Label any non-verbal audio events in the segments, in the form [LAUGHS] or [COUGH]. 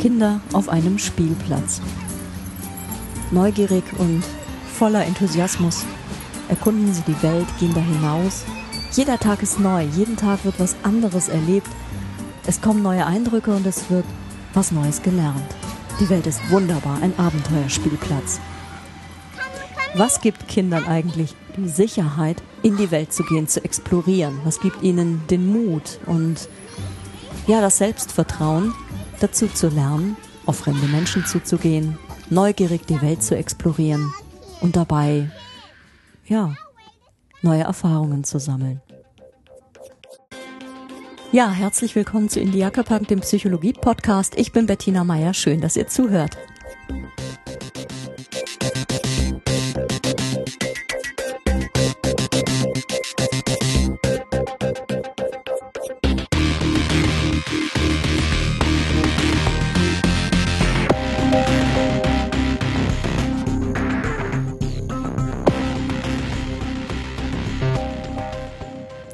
Kinder auf einem Spielplatz. Neugierig und voller Enthusiasmus erkunden sie die Welt, gehen da hinaus. Jeder Tag ist neu, jeden Tag wird was anderes erlebt. Es kommen neue Eindrücke und es wird was Neues gelernt. Die Welt ist wunderbar, ein Abenteuerspielplatz. Was gibt Kindern eigentlich die Sicherheit, in die Welt zu gehen, zu explorieren? Was gibt ihnen den Mut und ja, das Selbstvertrauen, dazu zu lernen, auf fremde Menschen zuzugehen, neugierig die Welt zu explorieren und dabei, ja, neue Erfahrungen zu sammeln. Ja, herzlich willkommen zu Indiaka Punk, dem Psychologie-Podcast. Ich bin Bettina Meyer. Schön, dass ihr zuhört.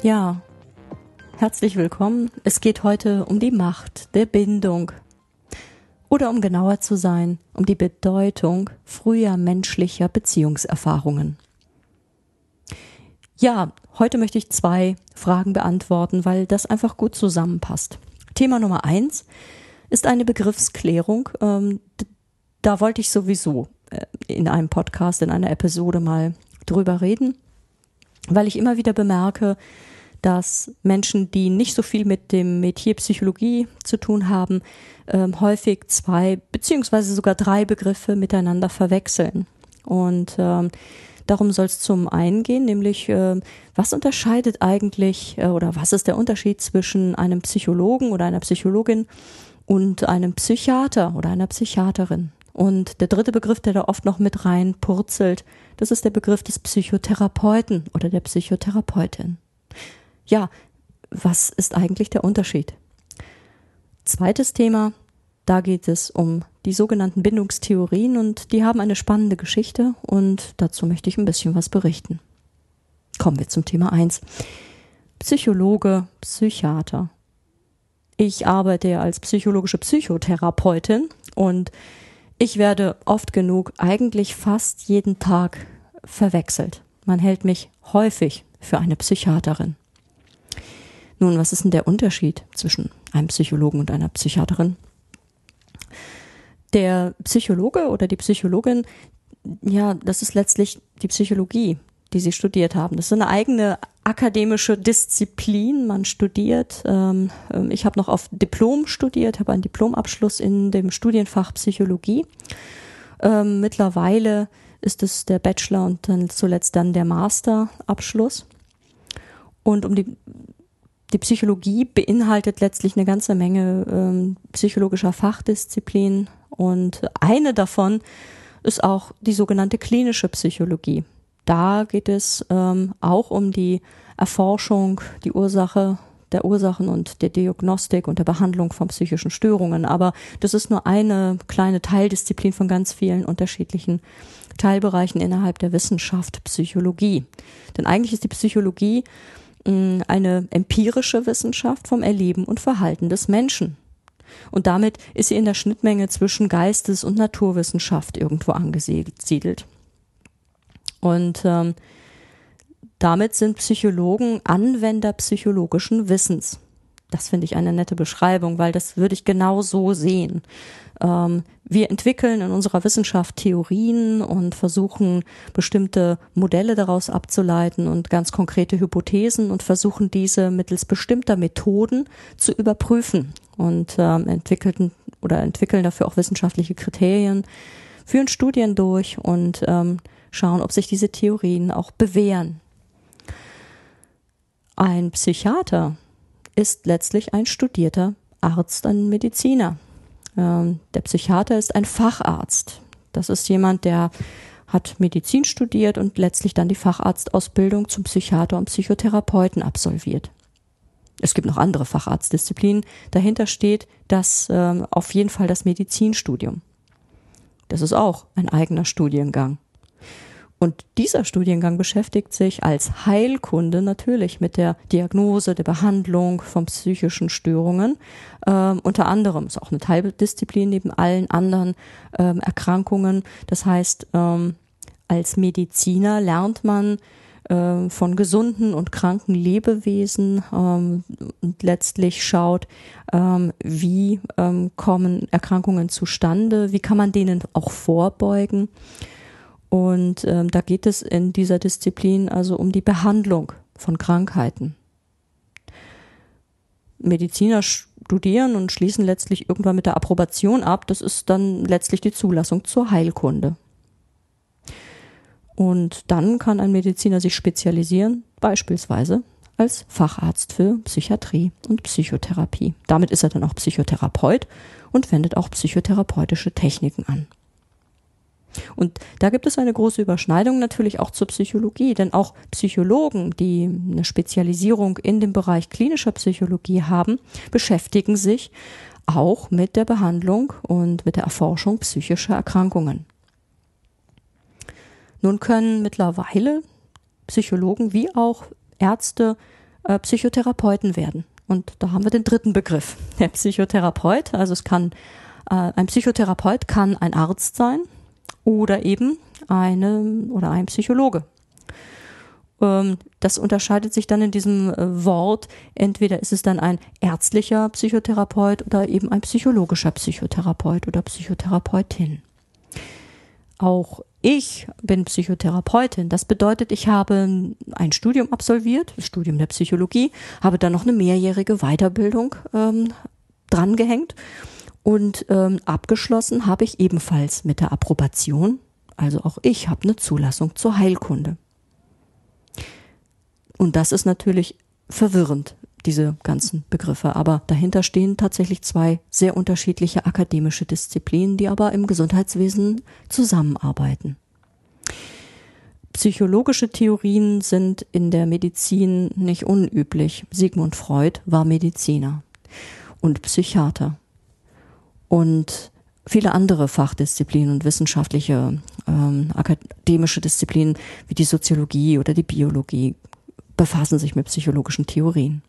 Ja, herzlich willkommen. Es geht heute um die Macht der Bindung. Oder um genauer zu sein, um die Bedeutung früher menschlicher Beziehungserfahrungen. Ja, heute möchte ich zwei Fragen beantworten, weil das einfach gut zusammenpasst. Thema Nummer eins ist eine Begriffsklärung. Ähm, da wollte ich sowieso äh, in einem Podcast, in einer Episode mal drüber reden, weil ich immer wieder bemerke, dass Menschen, die nicht so viel mit dem Metier Psychologie zu tun haben, ähm, häufig zwei beziehungsweise sogar drei Begriffe miteinander verwechseln. Und ähm, darum soll es zum einen gehen, nämlich äh, was unterscheidet eigentlich äh, oder was ist der Unterschied zwischen einem Psychologen oder einer Psychologin und einem Psychiater oder einer Psychiaterin? Und der dritte Begriff, der da oft noch mit rein purzelt, das ist der Begriff des Psychotherapeuten oder der Psychotherapeutin ja, was ist eigentlich der Unterschied? Zweites Thema, da geht es um die sogenannten Bindungstheorien und die haben eine spannende Geschichte und dazu möchte ich ein bisschen was berichten. Kommen wir zum Thema eins: Psychologe, Psychiater. Ich arbeite ja als psychologische Psychotherapeutin und ich werde oft genug, eigentlich fast jeden Tag verwechselt. Man hält mich häufig für eine Psychiaterin. Nun, was ist denn der Unterschied zwischen einem Psychologen und einer Psychiaterin? Der Psychologe oder die Psychologin, ja, das ist letztlich die Psychologie, die sie studiert haben. Das ist eine eigene akademische Disziplin. Man studiert, ähm, ähm ich habe noch auf Diplom studiert, habe einen Diplomabschluss in dem Studienfach Psychologie. Ähm, mittlerweile ist es der Bachelor und dann zuletzt dann der Masterabschluss. Und um die die Psychologie beinhaltet letztlich eine ganze Menge ähm, psychologischer Fachdisziplinen und eine davon ist auch die sogenannte klinische Psychologie. Da geht es ähm, auch um die Erforschung, die Ursache der Ursachen und der Diagnostik und der Behandlung von psychischen Störungen. Aber das ist nur eine kleine Teildisziplin von ganz vielen unterschiedlichen Teilbereichen innerhalb der Wissenschaft Psychologie. Denn eigentlich ist die Psychologie eine empirische Wissenschaft vom Erleben und Verhalten des Menschen. Und damit ist sie in der Schnittmenge zwischen Geistes- und Naturwissenschaft irgendwo angesiedelt. Und ähm, damit sind Psychologen Anwender psychologischen Wissens. Das finde ich eine nette Beschreibung, weil das würde ich genau so sehen. Ähm, wir entwickeln in unserer Wissenschaft Theorien und versuchen bestimmte Modelle daraus abzuleiten und ganz konkrete Hypothesen und versuchen diese mittels bestimmter Methoden zu überprüfen und ähm, entwickelten oder entwickeln dafür auch wissenschaftliche Kriterien, führen Studien durch und ähm, schauen, ob sich diese Theorien auch bewähren. Ein Psychiater ist letztlich ein studierter Arzt, ein Mediziner. Ähm, der Psychiater ist ein Facharzt. Das ist jemand, der hat Medizin studiert und letztlich dann die Facharztausbildung zum Psychiater und Psychotherapeuten absolviert. Es gibt noch andere Facharztdisziplinen. Dahinter steht das ähm, auf jeden Fall das Medizinstudium. Das ist auch ein eigener Studiengang. Und dieser Studiengang beschäftigt sich als Heilkunde natürlich mit der Diagnose, der Behandlung von psychischen Störungen. Ähm, unter anderem ist auch eine Teildisziplin neben allen anderen ähm, Erkrankungen. Das heißt, ähm, als Mediziner lernt man äh, von gesunden und kranken Lebewesen ähm, und letztlich schaut, ähm, wie ähm, kommen Erkrankungen zustande, wie kann man denen auch vorbeugen. Und ähm, da geht es in dieser Disziplin also um die Behandlung von Krankheiten. Mediziner studieren und schließen letztlich irgendwann mit der Approbation ab. Das ist dann letztlich die Zulassung zur Heilkunde. Und dann kann ein Mediziner sich spezialisieren, beispielsweise als Facharzt für Psychiatrie und Psychotherapie. Damit ist er dann auch Psychotherapeut und wendet auch psychotherapeutische Techniken an. Und da gibt es eine große Überschneidung natürlich auch zur Psychologie, denn auch Psychologen, die eine Spezialisierung in dem Bereich klinischer Psychologie haben, beschäftigen sich auch mit der Behandlung und mit der Erforschung psychischer Erkrankungen. Nun können mittlerweile Psychologen wie auch Ärzte äh, Psychotherapeuten werden. Und da haben wir den dritten Begriff, der Psychotherapeut. Also es kann äh, ein Psychotherapeut kann ein Arzt sein oder eben eine oder ein Psychologe. Ähm, das unterscheidet sich dann in diesem äh, Wort. Entweder ist es dann ein ärztlicher Psychotherapeut oder eben ein psychologischer Psychotherapeut oder Psychotherapeutin. Auch ich bin Psychotherapeutin. Das bedeutet, ich habe ein Studium absolviert, das Studium der Psychologie, habe dann noch eine mehrjährige Weiterbildung ähm, drangehängt und ähm, abgeschlossen habe ich ebenfalls mit der Approbation. Also auch ich habe eine Zulassung zur Heilkunde. Und das ist natürlich verwirrend, diese ganzen Begriffe. Aber dahinter stehen tatsächlich zwei sehr unterschiedliche akademische Disziplinen, die aber im Gesundheitswesen zusammenarbeiten. Psychologische Theorien sind in der Medizin nicht unüblich. Sigmund Freud war Mediziner und Psychiater. Und viele andere Fachdisziplinen und wissenschaftliche ähm, akademische Disziplinen wie die Soziologie oder die Biologie befassen sich mit psychologischen Theorien.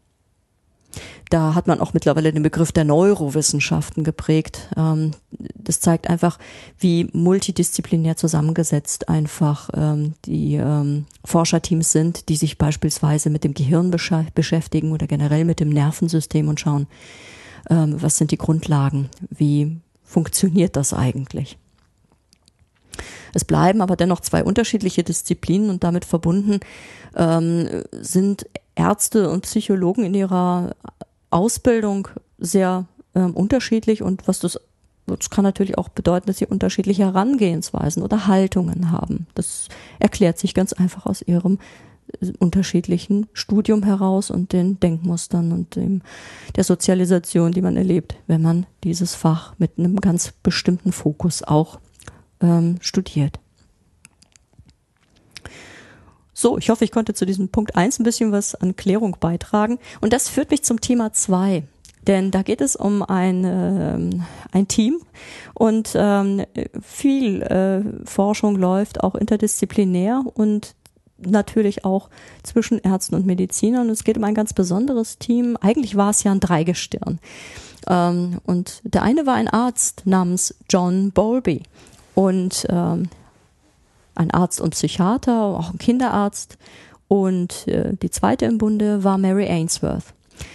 Da hat man auch mittlerweile den Begriff der Neurowissenschaften geprägt. Ähm, das zeigt einfach, wie multidisziplinär zusammengesetzt einfach ähm, die ähm, Forscherteams sind, die sich beispielsweise mit dem Gehirn beschäftigen oder generell mit dem Nervensystem und schauen, was sind die Grundlagen, wie funktioniert das eigentlich. Es bleiben aber dennoch zwei unterschiedliche Disziplinen und damit verbunden ähm, sind Ärzte und Psychologen in ihrer Ausbildung sehr ähm, unterschiedlich und was das das kann natürlich auch bedeuten, dass sie unterschiedliche Herangehensweisen oder Haltungen haben. Das erklärt sich ganz einfach aus ihrem unterschiedlichen Studium heraus und den Denkmustern und dem, der Sozialisation, die man erlebt, wenn man dieses Fach mit einem ganz bestimmten Fokus auch ähm, studiert. So, ich hoffe, ich konnte zu diesem Punkt eins ein bisschen was an Klärung beitragen. Und das führt mich zum Thema zwei. Denn da geht es um ein, äh, ein Team und ähm, viel äh, Forschung läuft auch interdisziplinär und natürlich auch zwischen Ärzten und Medizinern. Es geht um ein ganz besonderes Team. Eigentlich war es ja ein Dreigestirn. Ähm, und der eine war ein Arzt namens John Bowlby. Und ähm, ein Arzt und Psychiater, auch ein Kinderarzt. Und äh, die zweite im Bunde war Mary Ainsworth.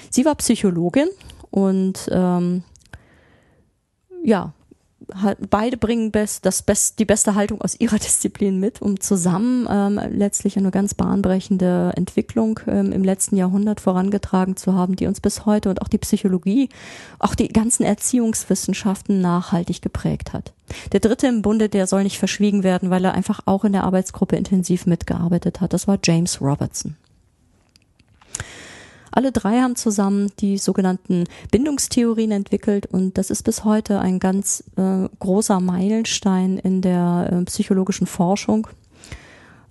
Sie war Psychologin und ähm, ja, beide bringen best, das best, die beste Haltung aus ihrer [LAUGHS] Disziplin mit, um zusammen ähm, letztlich eine ganz bahnbrechende Entwicklung ähm, im letzten Jahrhundert vorangetragen zu haben, die uns bis heute und auch die Psychologie, auch die ganzen Erziehungswissenschaften nachhaltig geprägt hat. Der dritte im Bunde, der soll nicht verschwiegen werden, weil er einfach auch in der Arbeitsgruppe intensiv mitgearbeitet hat. Das war James Robertson. Alle drei haben zusammen die sogenannten Bindungstheorien entwickelt und das ist bis heute ein ganz äh, großer Meilenstein in der äh, psychologischen Forschung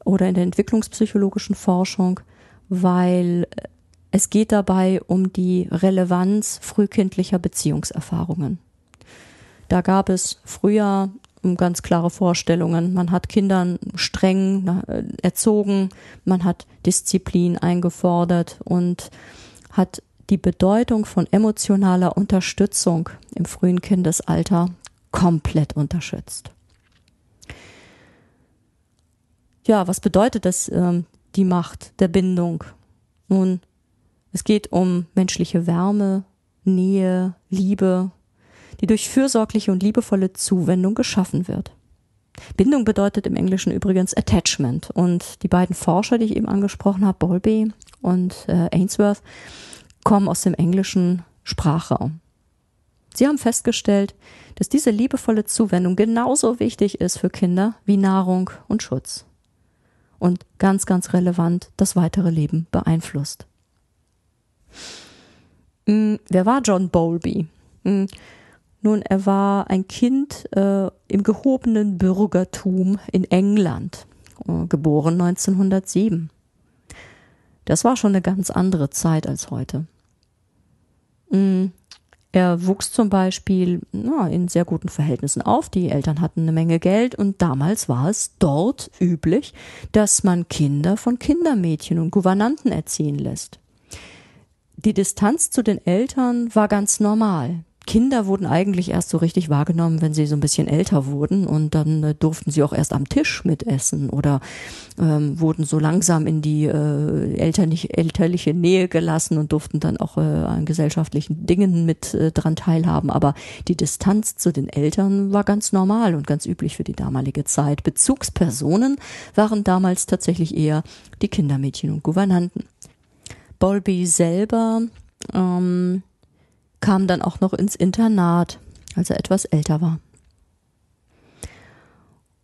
oder in der entwicklungspsychologischen Forschung, weil es geht dabei um die Relevanz frühkindlicher Beziehungserfahrungen. Da gab es früher ganz klare Vorstellungen. Man hat Kindern streng äh, erzogen, man hat Disziplin eingefordert und hat die Bedeutung von emotionaler Unterstützung im frühen Kindesalter komplett unterschätzt. Ja, was bedeutet das, ähm, die Macht der Bindung? Nun, es geht um menschliche Wärme, Nähe, Liebe, die durch fürsorgliche und liebevolle Zuwendung geschaffen wird. Bindung bedeutet im Englischen übrigens Attachment. Und die beiden Forscher, die ich eben angesprochen habe, Bowlby und äh, Ainsworth, kommen aus dem englischen Sprachraum. Sie haben festgestellt, dass diese liebevolle Zuwendung genauso wichtig ist für Kinder wie Nahrung und Schutz. Und ganz, ganz relevant das weitere Leben beeinflusst. Hm, wer war John Bowlby? Hm, nun, er war ein Kind äh, im gehobenen Bürgertum in England, äh, geboren 1907. Das war schon eine ganz andere Zeit als heute. Mm, er wuchs zum Beispiel na, in sehr guten Verhältnissen auf. Die Eltern hatten eine Menge Geld und damals war es dort üblich, dass man Kinder von Kindermädchen und Gouvernanten erziehen lässt. Die Distanz zu den Eltern war ganz normal. Kinder wurden eigentlich erst so richtig wahrgenommen, wenn sie so ein bisschen älter wurden und dann äh, durften sie auch erst am Tisch mitessen oder ähm, wurden so langsam in die äh, elterlich, elterliche Nähe gelassen und durften dann auch äh, an gesellschaftlichen Dingen mit äh, dran teilhaben. Aber die Distanz zu den Eltern war ganz normal und ganz üblich für die damalige Zeit. Bezugspersonen waren damals tatsächlich eher die Kindermädchen und Gouvernanten. Bowlby selber ähm, kam dann auch noch ins Internat, als er etwas älter war.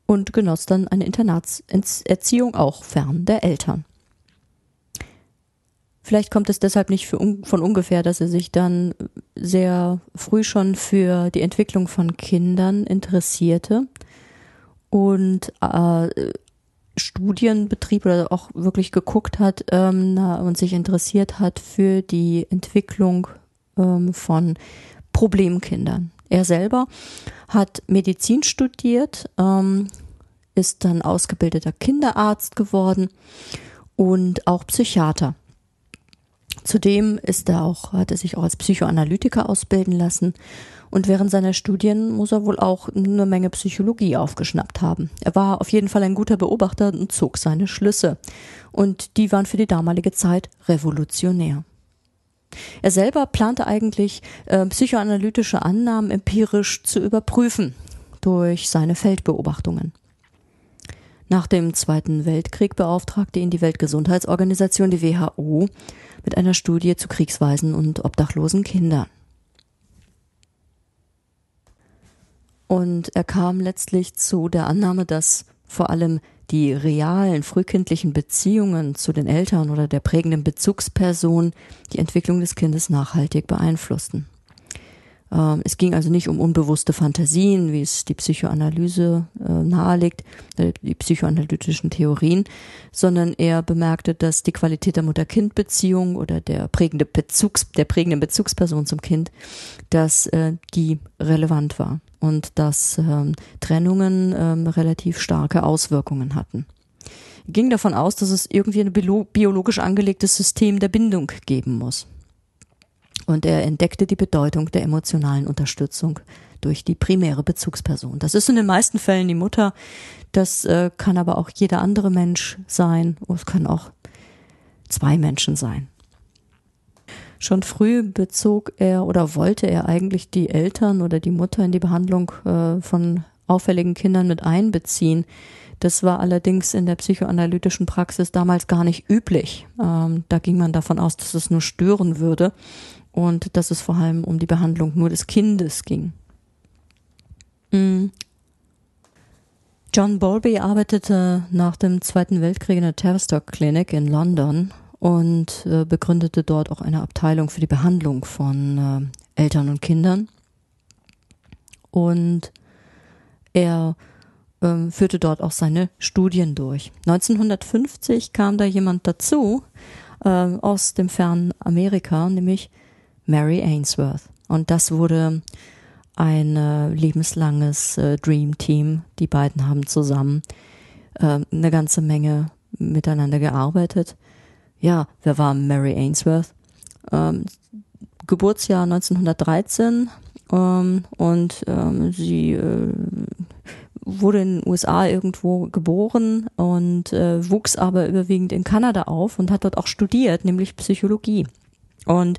Und genoss dann eine Internatserziehung auch fern der Eltern. Vielleicht kommt es deshalb nicht un von ungefähr, dass er sich dann sehr früh schon für die Entwicklung von Kindern interessierte und äh, Studien betrieb oder auch wirklich geguckt hat ähm, und sich interessiert hat für die Entwicklung ähm, von Problemkindern. Er selber hat Medizin studiert, ähm, ist dann ausgebildeter Kinderarzt geworden und auch Psychiater. Zudem ist er auch, hat er sich auch als Psychoanalytiker ausbilden lassen und während seiner Studien muss er wohl auch eine Menge Psychologie aufgeschnappt haben. Er war auf jeden Fall ein guter Beobachter und zog seine Schlüsse. Und die waren für die damalige Zeit revolutionär. Er selber plante eigentlich, äh, psychoanalytische Annahmen empirisch zu überprüfen durch seine Feldbeobachtungen. Nach dem Zweiten Weltkrieg beauftragte ihn die Weltgesundheitsorganisation, die WHO, mit einer Studie zu Kriegsweisen und obdachlosen Kindern. Und er kam letztlich zu der Annahme, dass vor allem die realen frühkindlichen Beziehungen zu den Eltern oder der prägenden Bezugsperson die Entwicklung des Kindes nachhaltig beeinflussten. Ähm, es ging also nicht um unbewusste Fantasien, wie es die Psychoanalyse äh, nahelegt, äh, die psychoanalytischen Theorien, sondern er bemerkte, dass die Qualität der Mutter-Kind-Beziehung oder der prägende Bezugs, der prägenden Bezugsperson zum Kind, dass äh, die relevant war und dass ähm, Trennungen ähm, relativ starke Auswirkungen hatten. Er ging davon aus, dass es irgendwie ein biologisch angelegtes System der Bindung geben muss und er entdeckte die Bedeutung der emotionalen Unterstützung durch die primäre Bezugsperson. Das ist in den meisten Fällen die Mutter, das äh, kann aber auch jeder andere Mensch sein, es können auch zwei Menschen sein. Schon früh bezog er oder wollte er eigentlich die Eltern oder die Mutter in die Behandlung äh, von auffälligen Kindern mit einbeziehen. Das war allerdings in der psychoanalytischen Praxis damals gar nicht üblich. Ähm, da ging man davon aus, dass es nur stören würde und dass es vor allem um die Behandlung nur des Kindes ging. Mm. John Bowlby arbeitete nach dem Zweiten Weltkrieg in der Tavistock Clinic in London und äh, begründete dort auch eine Abteilung für die Behandlung von äh, Eltern und Kindern. Und er äh, führte dort auch seine Studien durch. 1950 kam da jemand dazu äh, aus dem fernen Amerika, nämlich Mary Ainsworth. Und das wurde ein äh, lebenslanges äh, Dream Team. Die beiden haben zusammen äh, eine ganze Menge miteinander gearbeitet. Ja, wer war Mary Ainsworth? Ähm, Geburtsjahr 1913 ähm, und ähm, sie äh, wurde in den USA irgendwo geboren und äh, wuchs aber überwiegend in Kanada auf und hat dort auch studiert, nämlich Psychologie. Und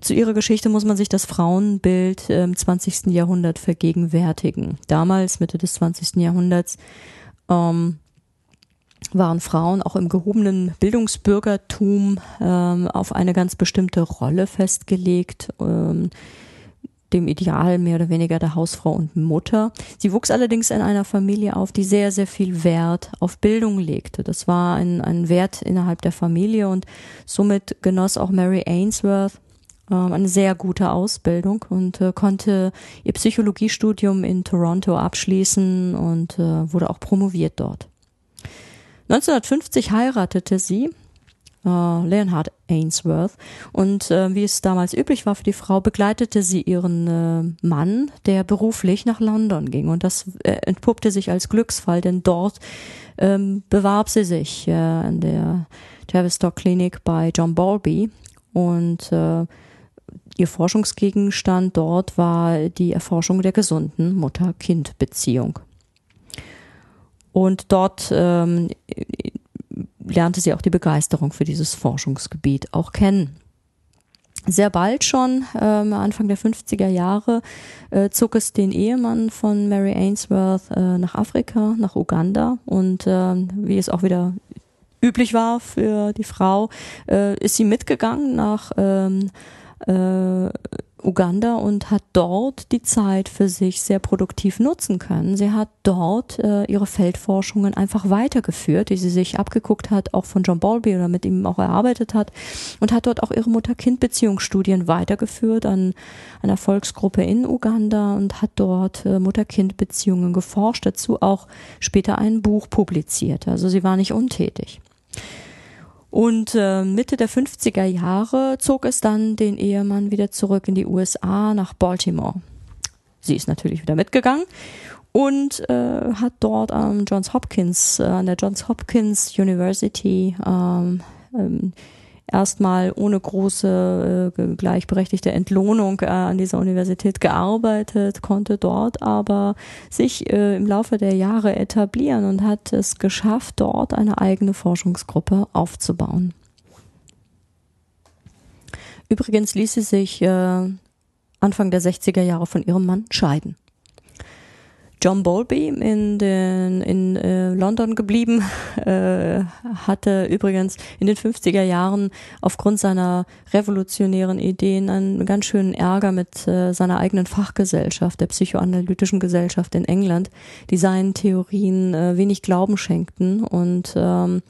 zu ihrer Geschichte muss man sich das Frauenbild im 20. Jahrhundert vergegenwärtigen. Damals, Mitte des 20. Jahrhunderts, ähm, waren Frauen auch im gehobenen Bildungsbürgertum ähm, auf eine ganz bestimmte Rolle festgelegt. Ähm, dem Ideal mehr oder weniger der Hausfrau und Mutter. Sie wuchs allerdings in einer Familie auf, die sehr, sehr viel Wert auf Bildung legte. Das war ein, ein Wert innerhalb der Familie und somit genoss auch Mary Ainsworth eine sehr gute Ausbildung und äh, konnte ihr Psychologiestudium in Toronto abschließen und äh, wurde auch promoviert dort. 1950 heiratete sie äh, Leonhard Ainsworth. Und äh, wie es damals üblich war für die Frau, begleitete sie ihren äh, Mann, der beruflich nach London ging. Und das äh, entpuppte sich als Glücksfall, denn dort ähm, bewarb sie sich an der Tavistock Klinik bei John Bowlby und äh, ihr Forschungsgegenstand dort war die Erforschung der gesunden Mutter-Kind-Beziehung. Und dort ähm, lernte sie auch die Begeisterung für dieses Forschungsgebiet auch kennen. Sehr bald schon, ähm, Anfang der 50er Jahre, äh, zog es den Ehemann von Mary Ainsworth äh, nach Afrika, nach Uganda. Und äh, wie es auch wieder üblich war für die Frau, äh, ist sie mitgegangen nach ähm, äh, Uganda und hat dort die Zeit für sich sehr produktiv nutzen können. Sie hat dort äh, ihre Feldforschungen einfach weitergeführt, die sie sich abgeguckt hat, auch von John Bowlby oder mit ihm auch erarbeitet hat und hat dort auch ihre Mutter-Kind-Beziehungsstudien weitergeführt an einer Volksgruppe in Uganda und hat dort äh, Mutter-Kind-Beziehungen geforscht, dazu auch später ein Buch publiziert. Also sie war nicht untätig. Und äh, Mitte der 50er Jahre zog es dann den Ehemann wieder zurück in die USA nach Baltimore. Sie ist natürlich wieder mitgegangen und äh, hat dort am Johns Hopkins, äh, an der Johns Hopkins University ähm, ähm, erstmal ohne große äh, gleichberechtigte Entlohnung äh, an dieser Universität gearbeitet, konnte dort aber sich äh, im Laufe der Jahre etablieren und hat es geschafft, dort eine eigene Forschungsgruppe aufzubauen. Übrigens ließ sie sich äh, Anfang der 60er Jahre von ihrem Mann scheiden. John Bowlby in, den, in äh, London geblieben, [LAUGHS] äh, hatte übrigens in den 50er Jahren aufgrund seiner revolutionären Ideen einen ganz schönen Ärger mit äh, seiner eigenen Fachgesellschaft, der psychoanalytischen Gesellschaft in England, die seinen Theorien äh, wenig Glauben schenkten und ähm,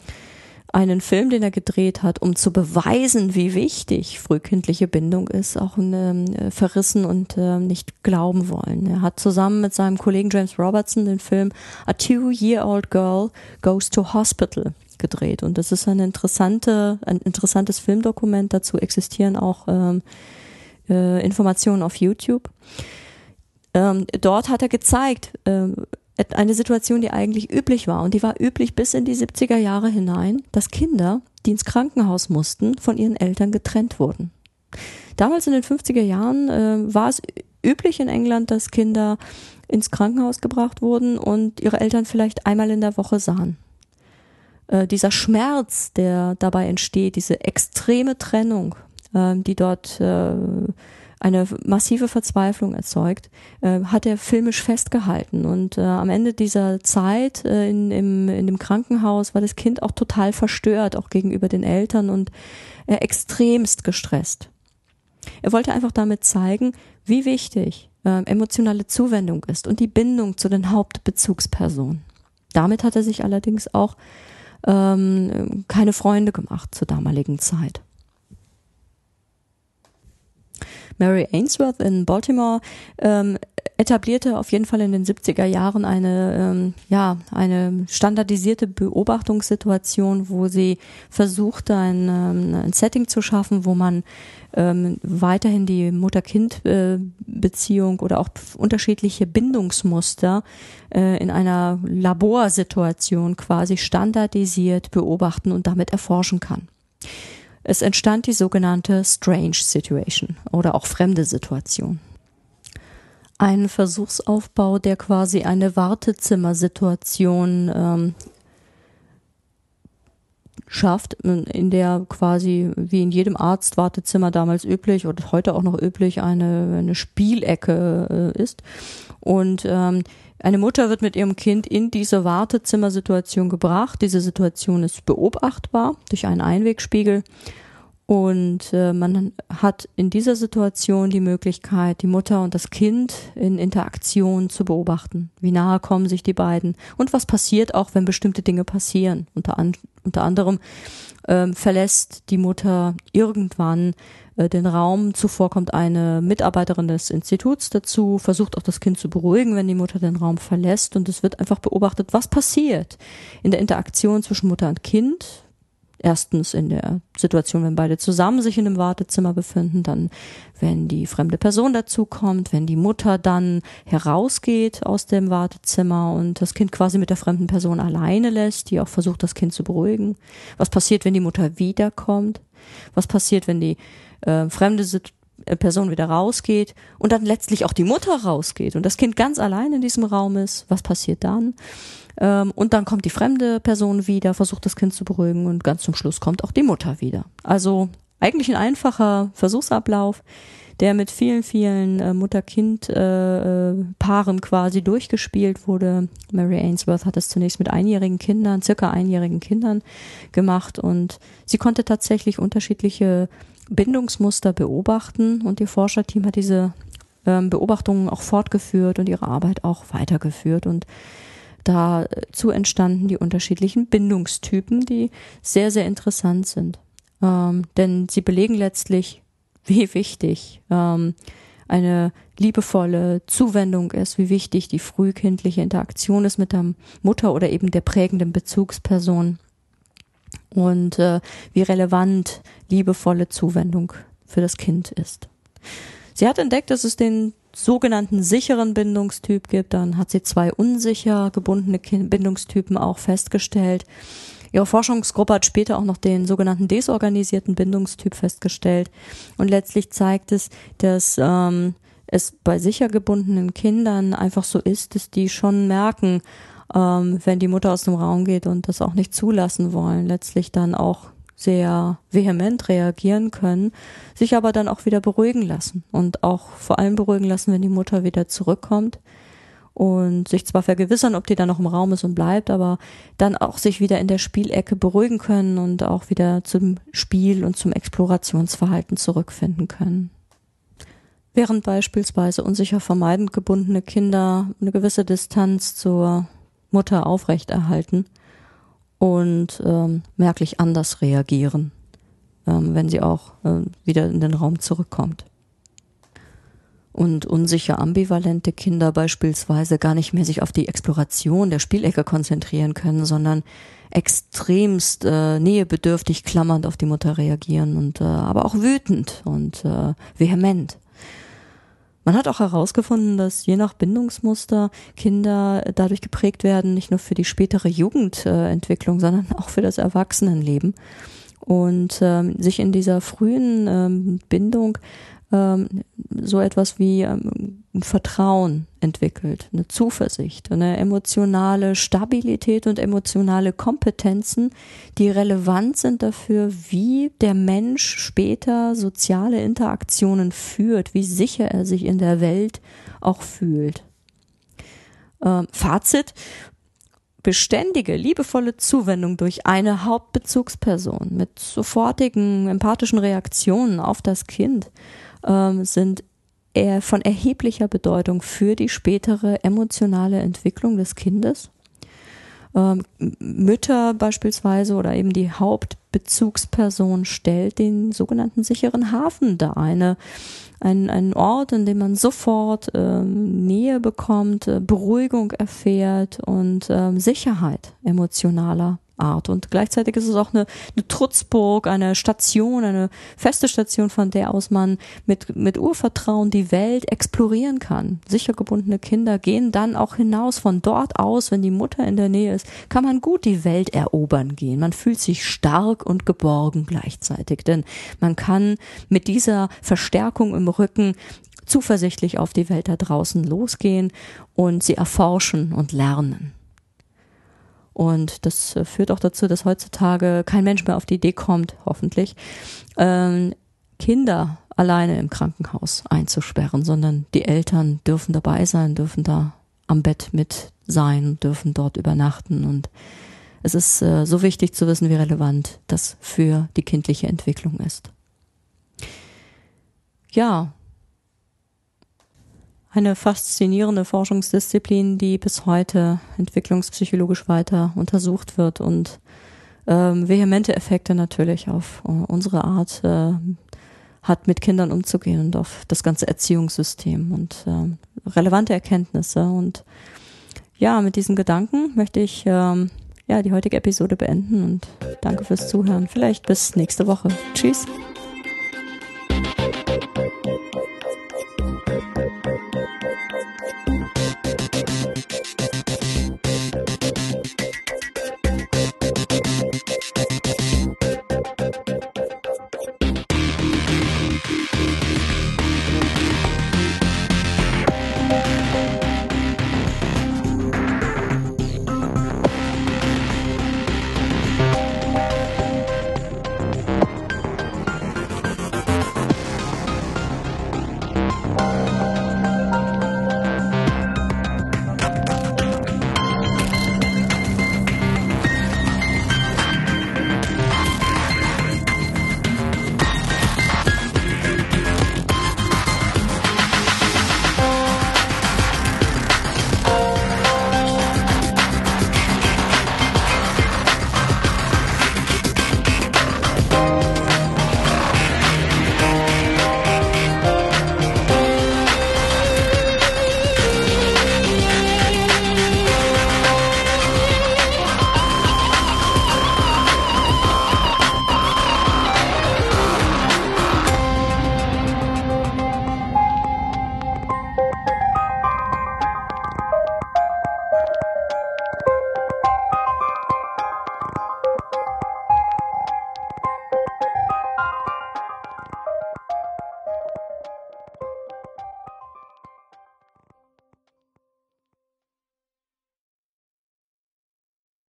einen Film, den er gedreht hat, um zu beweisen, wie wichtig frühkindliche Bindung ist, auch äh, verrissen und äh, nicht glauben wollen. Er hat zusammen mit seinem Kollegen James Robertson den Film A Two-Year-Old Girl Goes to Hospital gedreht. Und das ist eine interessante, ein interessantes Filmdokument. Dazu existieren auch ähm, äh, Informationen auf YouTube. Ähm, dort hat er gezeigt, äh, eine Situation, die eigentlich üblich war und die war üblich bis in die 70er Jahre hinein, dass Kinder, die ins Krankenhaus mussten, von ihren Eltern getrennt wurden. Damals in den 50er Jahren äh, war es üblich in England, dass Kinder ins Krankenhaus gebracht wurden und ihre Eltern vielleicht einmal in der Woche sahen. Äh, dieser Schmerz, der dabei entsteht, diese extreme Trennung, äh, die dort äh, eine massive Verzweiflung erzeugt, äh, hat er filmisch festgehalten. Und äh, am Ende dieser Zeit äh, in, im, in dem Krankenhaus war das Kind auch total verstört, auch gegenüber den Eltern und äh, extremst gestresst. Er wollte einfach damit zeigen, wie wichtig äh, emotionale Zuwendung ist und die Bindung zu den Hauptbezugspersonen. Damit hat er sich allerdings auch ähm, keine Freunde gemacht zur damaligen Zeit. Mary Ainsworth in Baltimore ähm, etablierte auf jeden Fall in den 70er Jahren eine, ähm, ja, eine standardisierte Beobachtungssituation, wo sie versuchte, ein, ähm, ein Setting zu schaffen, wo man ähm, weiterhin die Mutter-Kind-Beziehung oder auch unterschiedliche Bindungsmuster äh, in einer Laborsituation quasi standardisiert beobachten und damit erforschen kann. Es entstand die sogenannte Strange Situation oder auch fremde Situation ein Versuchsaufbau, der quasi eine Wartezimmersituation ähm, schafft, in der quasi wie in jedem Arztwartezimmer damals üblich oder heute auch noch üblich eine, eine Spielecke äh, ist. Und ähm, eine Mutter wird mit ihrem Kind in diese Wartezimmersituation gebracht. Diese Situation ist beobachtbar durch einen Einwegspiegel und äh, man hat in dieser Situation die Möglichkeit, die Mutter und das Kind in Interaktion zu beobachten. Wie nahe kommen sich die beiden und was passiert auch, wenn bestimmte Dinge passieren. Unter, an, unter anderem ähm, verlässt die Mutter irgendwann äh, den Raum. Zuvor kommt eine Mitarbeiterin des Instituts dazu, versucht auch das Kind zu beruhigen, wenn die Mutter den Raum verlässt. Und es wird einfach beobachtet, was passiert in der Interaktion zwischen Mutter und Kind erstens in der Situation, wenn beide zusammen sich in einem Wartezimmer befinden, dann wenn die fremde Person dazukommt, wenn die Mutter dann herausgeht aus dem Wartezimmer und das Kind quasi mit der fremden Person alleine lässt, die auch versucht, das Kind zu beruhigen. Was passiert, wenn die Mutter wiederkommt? Was passiert, wenn die äh, fremde Person wieder rausgeht und dann letztlich auch die Mutter rausgeht und das Kind ganz allein in diesem Raum ist? Was passiert dann? Ähm, und dann kommt die fremde Person wieder, versucht das Kind zu beruhigen und ganz zum Schluss kommt auch die Mutter wieder. Also eigentlich ein einfacher Versuchsablauf, der mit vielen, vielen äh, Mutter-Kind-Paaren äh, quasi durchgespielt wurde. Mary Ainsworth hat es zunächst mit einjährigen Kindern, circa einjährigen Kindern gemacht und sie konnte tatsächlich unterschiedliche Bindungsmuster beobachten. Und ihr Forscherteam hat diese ähm, Beobachtungen auch fortgeführt und ihre Arbeit auch weitergeführt. Und Dazu entstanden die unterschiedlichen Bindungstypen, die sehr, sehr interessant sind. Ähm, denn sie belegen letztlich, [LAUGHS] wie wichtig ähm, eine liebevolle Zuwendung ist, wie wichtig die frühkindliche Interaktion ist mit der Mutter oder eben der prägenden Bezugsperson und äh, wie relevant liebevolle Zuwendung für das Kind ist. Sie hat entdeckt, dass es den sogenannten sicheren Bindungstyp gibt. Dann hat sie zwei unsicher gebundene Bindungstypen auch festgestellt. Ihre Forschungsgruppe hat später auch noch den sogenannten desorganisierten Bindungstyp festgestellt. Und letztlich zeigt es, dass ähm, es bei sicher gebundenen Kindern einfach so ist, dass die schon merken, ähm, wenn die Mutter aus dem Raum geht und das auch nicht zulassen wollen, letztlich dann auch sehr vehement reagieren können, sich aber dann auch wieder beruhigen lassen und auch vor allem beruhigen lassen, wenn die Mutter wieder zurückkommt und sich zwar vergewissern, ob die dann noch im Raum ist und bleibt, aber dann auch sich wieder in der Spielecke beruhigen können und auch wieder zum Spiel und zum Explorationsverhalten zurückfinden können. Während beispielsweise unsicher vermeidend gebundene Kinder eine gewisse Distanz zur Mutter aufrechterhalten, und ähm, merklich anders reagieren, ähm, wenn sie auch äh, wieder in den Raum zurückkommt. Und unsicher ambivalente Kinder beispielsweise gar nicht mehr sich auf die Exploration der Spielecke konzentrieren können, sondern extremst äh, nähebedürftig klammernd auf die Mutter reagieren und äh, aber auch wütend und äh, vehement. Man hat auch herausgefunden, dass je nach Bindungsmuster Kinder dadurch geprägt werden, nicht nur für die spätere Jugendentwicklung, sondern auch für das Erwachsenenleben. Und ähm, sich in dieser frühen ähm, Bindung so etwas wie ähm, Vertrauen entwickelt, eine Zuversicht, eine emotionale Stabilität und emotionale Kompetenzen, die relevant sind dafür, wie der Mensch später soziale Interaktionen führt, wie sicher er sich in der Welt auch fühlt. Ähm, Fazit, beständige, liebevolle Zuwendung durch eine Hauptbezugsperson mit sofortigen empathischen Reaktionen auf das Kind ähm, sind eher von erheblicher Bedeutung für die spätere emotionale Entwicklung des Kindes. Ähm, Mütter beispielsweise oder eben die Hauptbezugsperson stellt den sogenannten sicheren Hafen dar. Eine ein, ein Ort, in dem man sofort ähm, Nähe bekommt, äh, Beruhigung erfährt und ähm, Sicherheit emotionaler Art. Und gleichzeitig ist es auch eine, eine Trutzburg, eine Station, eine feste Station, von der aus man mit, mit Urvertrauen die Welt explorieren kann. Sicher gebundene Kinder gehen dann auch hinaus. Von dort aus, wenn die Mutter in der Nähe ist, kann man gut die Welt erobern gehen. Man fühlt sich stark und geborgen gleichzeitig, denn man kann mit dieser Verstärkung im Rücken zuversichtlich auf die Welt da draußen losgehen und sie erforschen und lernen. Und das äh, führt auch dazu, dass heutzutage kein Mensch mehr auf die Idee kommt, hoffentlich, ähm, Kinder alleine im Krankenhaus einzusperren, sondern die Eltern dürfen dabei sein, dürfen da am Bett mit sein, dürfen dort übernachten. Und es ist äh, so wichtig zu wissen, wie relevant das für die kindliche Entwicklung ist. Ja, eine faszinierende Forschungsdisziplin, die bis heute entwicklungspsychologisch weiter untersucht wird und ähm, vehemente Effekte natürlich auf äh, unsere Art äh, hat, mit Kindern umzugehen und auf das ganze Erziehungssystem und äh, relevante Erkenntnisse. Und ja, mit diesen Gedanken möchte ich ähm, ja die heutige Episode beenden und danke fürs Zuhören. Vielleicht bis nächste Woche. Tschüss.